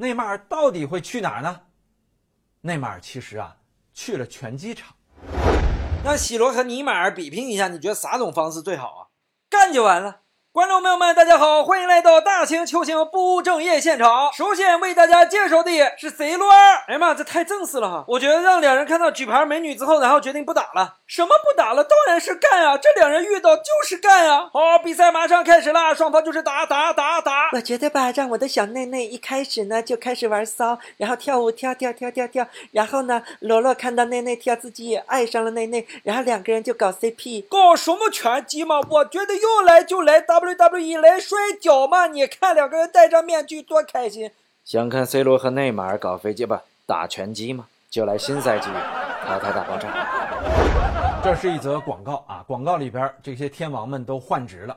内马尔到底会去哪儿呢？内马尔其实啊去了拳击场。让 C 罗和尼马尔比拼一下，你觉得啥种方式最好啊？干就完了。观众朋友们，大家好，欢迎来到大型球星不务正业现场。首先为大家介绍的是 C 罗。哎呀妈，这太正式了哈！我觉得让两人看到举牌美女之后，然后决定不打了。什么不打了？当然是干啊！这两人遇到就是干啊！好，比赛马上开始了，双方就是打打打。我觉得吧，让我的小内内一开始呢就开始玩骚，然后跳舞跳跳跳跳跳，然后呢，罗罗看到内内跳，自己也爱上了内内，然后两个人就搞 CP。搞什么拳击嘛？我觉得要来就来 WWE 来摔跤嘛！你看两个人戴着面具多开心。想看 C 罗和内马尔搞飞机吧？打拳击吗？就来新赛季淘汰大爆炸。这是一则广告啊！广告里边这些天王们都换职了。